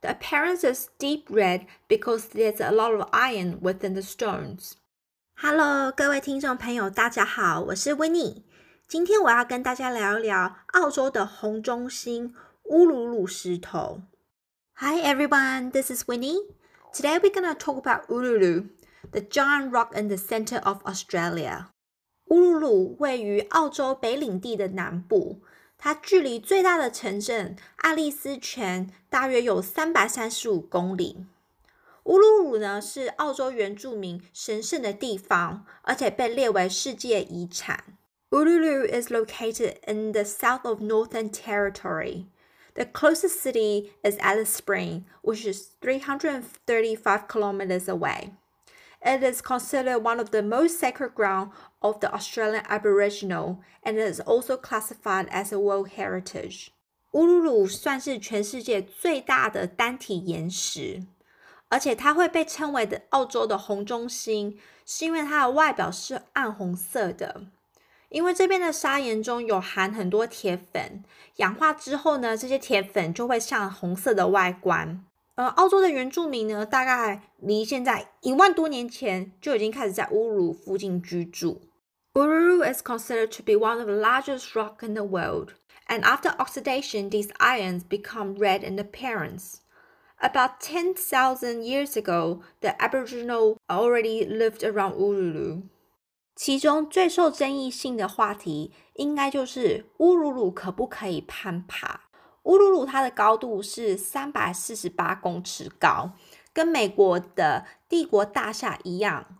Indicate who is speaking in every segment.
Speaker 1: The appearance is deep red because there's a lot of iron within the stones.
Speaker 2: Hello，各位听众朋友，大家好，我是 Winnie。今天我要跟大家聊一聊澳洲的红中心乌鲁鲁石头。Hi everyone, this is Winnie. Today we're gonna talk about Uluru, the giant rock in the center of Australia. 乌鲁鲁位于澳洲北领地的南部， 它距离最大的城镇爱丽丝泉大约有三百三十五公里。乌鲁鲁呢是澳洲原住民神圣的地方，而且被列为世界遗产。Uluru is located in the south of Northern Territory. The closest city is Alice Spring, which is 335 kilometers away. It is considered one of the most sacred ground of the Australian Aboriginal and is also classified as a World Heritage. 乌鲁鲁算是全世界最大的单体岩石，而且它会被称为的澳洲的红中心，是因为它的外表是暗红色的。因为这边的砂岩中有含很多铁粉，氧化之后呢，这些铁粉就会像红色的外观。呃，澳洲的原住民呢，大概离现在一万多年前就已经开始在乌鲁鲁附近居住。Uluru is considered to be one of the largest rocks in the world, and after oxidation, these ions become red in appearance. About 10,000 years ago, the Aboriginal already lived around Uluru. 其中最受争议性的话题，应该就是乌鲁鲁可不可以攀爬？乌鲁鲁它的高度是三百四十八公尺高，跟美国的帝国大厦一样。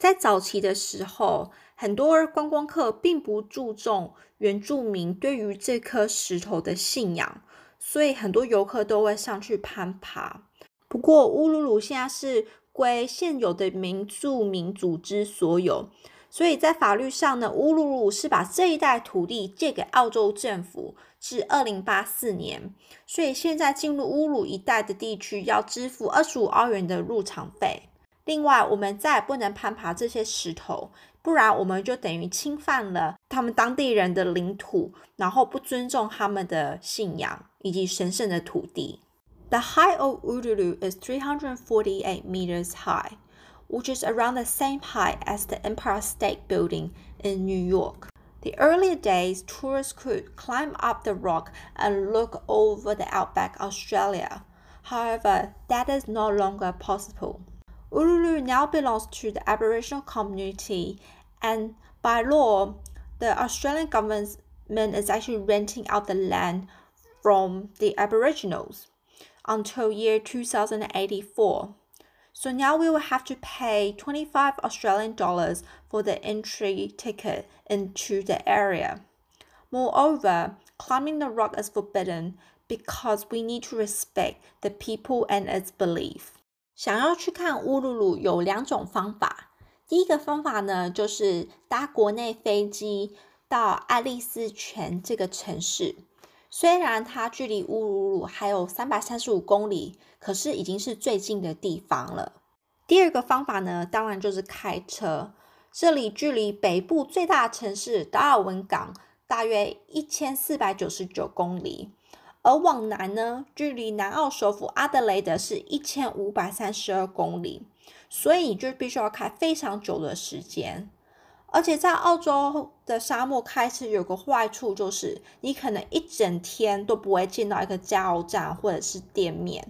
Speaker 2: 在早期的时候，很多观光客并不注重原住民对于这颗石头的信仰，所以很多游客都会上去攀爬。不过，乌鲁鲁现在是归现有的民族民组织所有。所以在法律上呢，乌鲁鲁是把这一带土地借给澳洲政府，至二零八四年。所以现在进入乌鲁一带的地区要支付二十五澳元的入场费。另外，我们再也不能攀爬这些石头，不然我们就等于侵犯了他们当地人的领土，然后不尊重他们的信仰以及神圣的土地。The height of Uluru is three hundred forty-eight meters high. which is around the same height as the Empire State Building in New York. The earlier days, tourists could climb up the rock and look over the outback Australia. However, that is no longer possible. Uluru now belongs to the Aboriginal community, and by law, the Australian government is actually renting out the land from the Aboriginals until year 2084. So now we will have to pay 25 Australian dollars for the entry ticket into the area. Moreover, climbing the rock is forbidden because we need to respect the people and its belief. 想要去看乌鲁鲁有两种方法。第一个方法呢，就是搭国内飞机到爱丽丝泉这个城市。虽然它距离乌鲁鲁还有三百三十五公里，可是已经是最近的地方了。第二个方法呢，当然就是开车。这里距离北部最大城市达尔文港大约一千四百九十九公里，而往南呢，距离南澳首府阿德雷德是一千五百三十二公里，所以你就必须要开非常久的时间。而且在澳洲的沙漠开车有个坏处，就是你可能一整天都不会见到一个加油站或者是店面，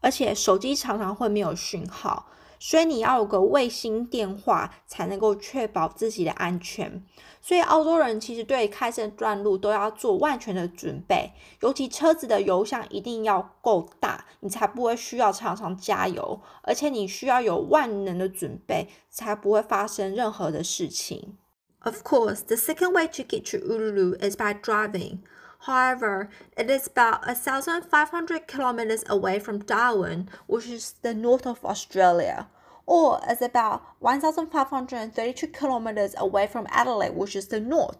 Speaker 2: 而且手机常常会没有讯号，所以你要有个卫星电话才能够确保自己的安全。所以澳洲人其实对开这段路都要做万全的准备，尤其车子的油箱一定要够大，你才不会需要常常加油，而且你需要有万能的准备，才不会发生任何的事情。Of course, the second way to get to Uluru is by driving. However, it is about 1,500 kilometers away from Darwin, which is the north of Australia or is about 1,532 kilometers away from Adelaide, which is the north.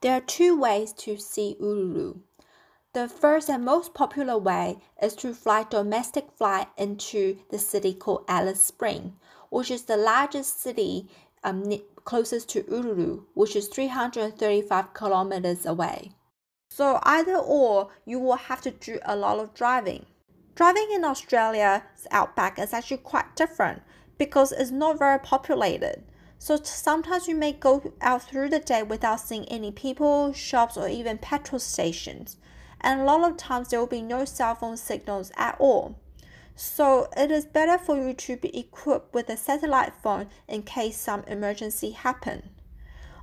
Speaker 2: There are two ways to see Uluru. The first and most popular way is to fly domestic flight into the city called Alice Spring, which is the largest city um, closest to Uluru, which is 335 kilometers away. So either or, you will have to do a lot of driving. Driving in Australia's outback is actually quite different because it's not very populated. So sometimes you may go out through the day without seeing any people, shops, or even petrol stations. And a lot of times there will be no cell phone signals at all. So it is better for you to be equipped with a satellite phone in case some emergency happen.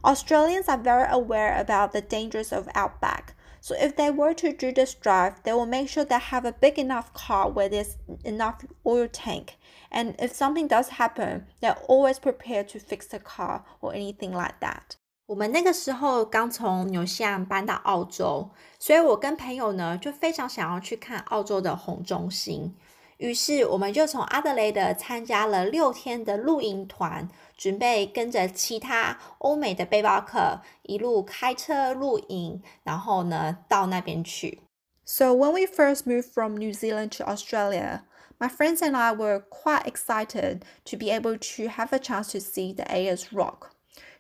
Speaker 2: Australians are very aware about the dangers of outback. So if they were to do this drive, they will make sure they have a big enough car where there's enough oil tank. And if something does happen, they're always prepared to fix the car or anything like that. 我们那个时候刚从纽西兰搬到澳洲，所以我跟朋友呢就非常想要去看澳洲的红中心。 于是我们就从阿德雷德参加了六天的露营团，准备跟着其他欧美的背包客一路开车露营，然后呢到那边去。So when we first moved from New Zealand to Australia, my friends and I were quite excited to be able to have a chance to see the Ayers Rock.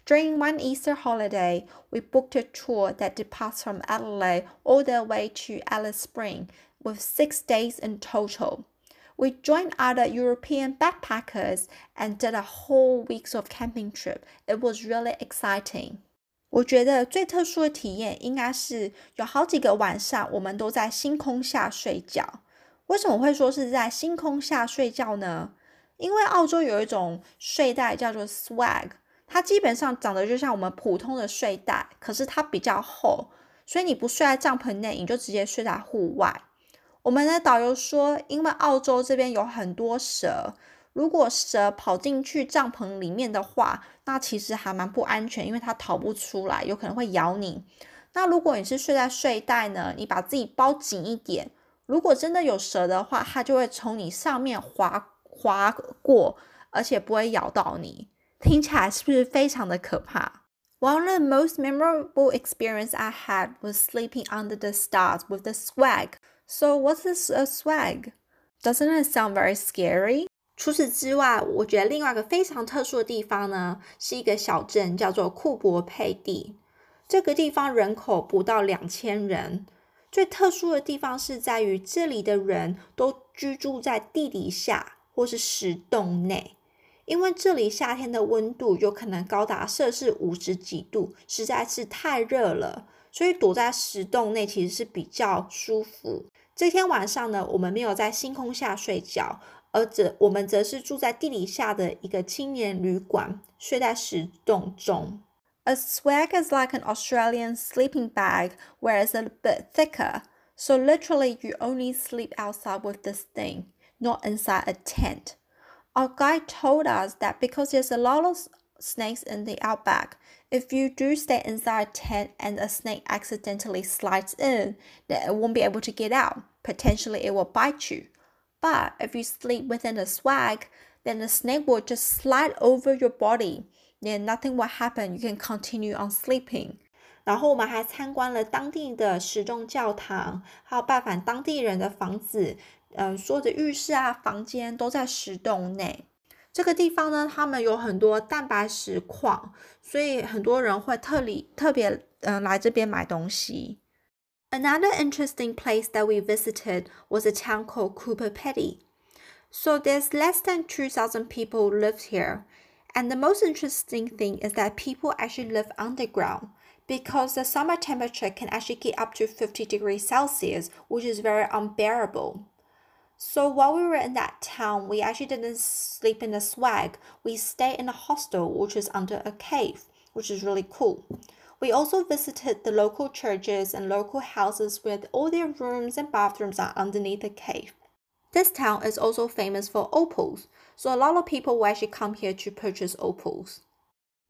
Speaker 2: During one Easter holiday, we booked a tour that departs from Adelaide all the way to Alice Spring, with six days in total. We joined other European backpackers and did a whole weeks of camping trip. It was really exciting. 我觉得最特殊的体验应该是有好几个晚上，我们都在星空下睡觉。为什么会说是在星空下睡觉呢？因为澳洲有一种睡袋叫做 swag，它基本上长得就像我们普通的睡袋，可是它比较厚，所以你不睡在帐篷内，你就直接睡在户外。我们的导游说，因为澳洲这边有很多蛇，如果蛇跑进去帐篷里面的话，那其实还蛮不安全，因为它逃不出来，有可能会咬你。那如果你是睡在睡袋呢，你把自己包紧一点，如果真的有蛇的话，它就会从你上面滑滑过，而且不会咬到你。听起来是不是非常的可怕？One of the most memorable experience I had was sleeping under the stars with the swag. So what's this a swag? Doesn't it sound very scary? 除此之外，我觉得另外一个非常特殊的地方呢，是一个小镇，叫做库珀佩蒂。这个地方人口不到两千人。最特殊的地方是在于这里的人都居住在地底下或是石洞内，因为这里夏天的温度有可能高达摄氏五十几度，实在是太热了。所以躲在石洞内其实是比较舒服。这天晚上呢，我们没有在星空下睡觉，而则我们则是住在地底下的一个青年旅馆，睡在石洞中。A swag is like an Australian sleeping bag, whereas a bit thicker. So literally, you only sleep outside with this thing, not inside a tent. Our guide told us that because there's a lot of snakes in the outback. If you do stay inside a tent and a snake accidentally slides in, then it won't be able to get out. Potentially, it will bite you. But if you sleep within the swag, then the snake will just slide over your body. Then nothing will happen. You can continue on sleeping. 然后我们还参观了当地的时钟教堂，还有拜访当地人的房子。嗯，所有的浴室啊、房间都在石洞内。 这个地方呢，他们有很多蛋白石矿，所以很多人会特里特别嗯来这边买东西。Another interesting place that we visited was a town called Coober Pedy. So there's less than 2,000 people lived here. And the most interesting thing is that people actually live underground because the summer temperature can actually get up to 50 degrees Celsius, which is very unbearable. So while we were in that town, we actually didn't sleep in the swag. We stayed in a hostel, which is under a cave, which is really cool. We also visited the local churches and local houses where all their rooms and bathrooms are underneath the cave. This town is also famous for opals, so a lot of people will actually come here to purchase opals.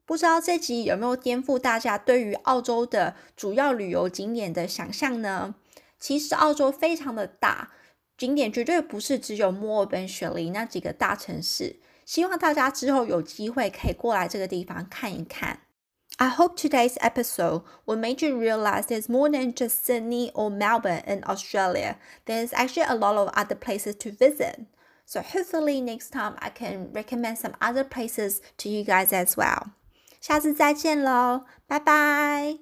Speaker 2: 不知道这集有没有颠覆大家对于澳洲的主要旅游景点的想象呢？其实澳洲非常的大， 景点绝对不是只有墨尔本、雪梨那几个大城市。希望大家之后有机会可以过来这个地方看一看。I hope today's episode will make you realize there's more than just Sydney or Melbourne in Australia. There's actually a lot of other places to visit. So hopefully next time I can recommend some other places to you guys as well. 下次再见喽，拜拜。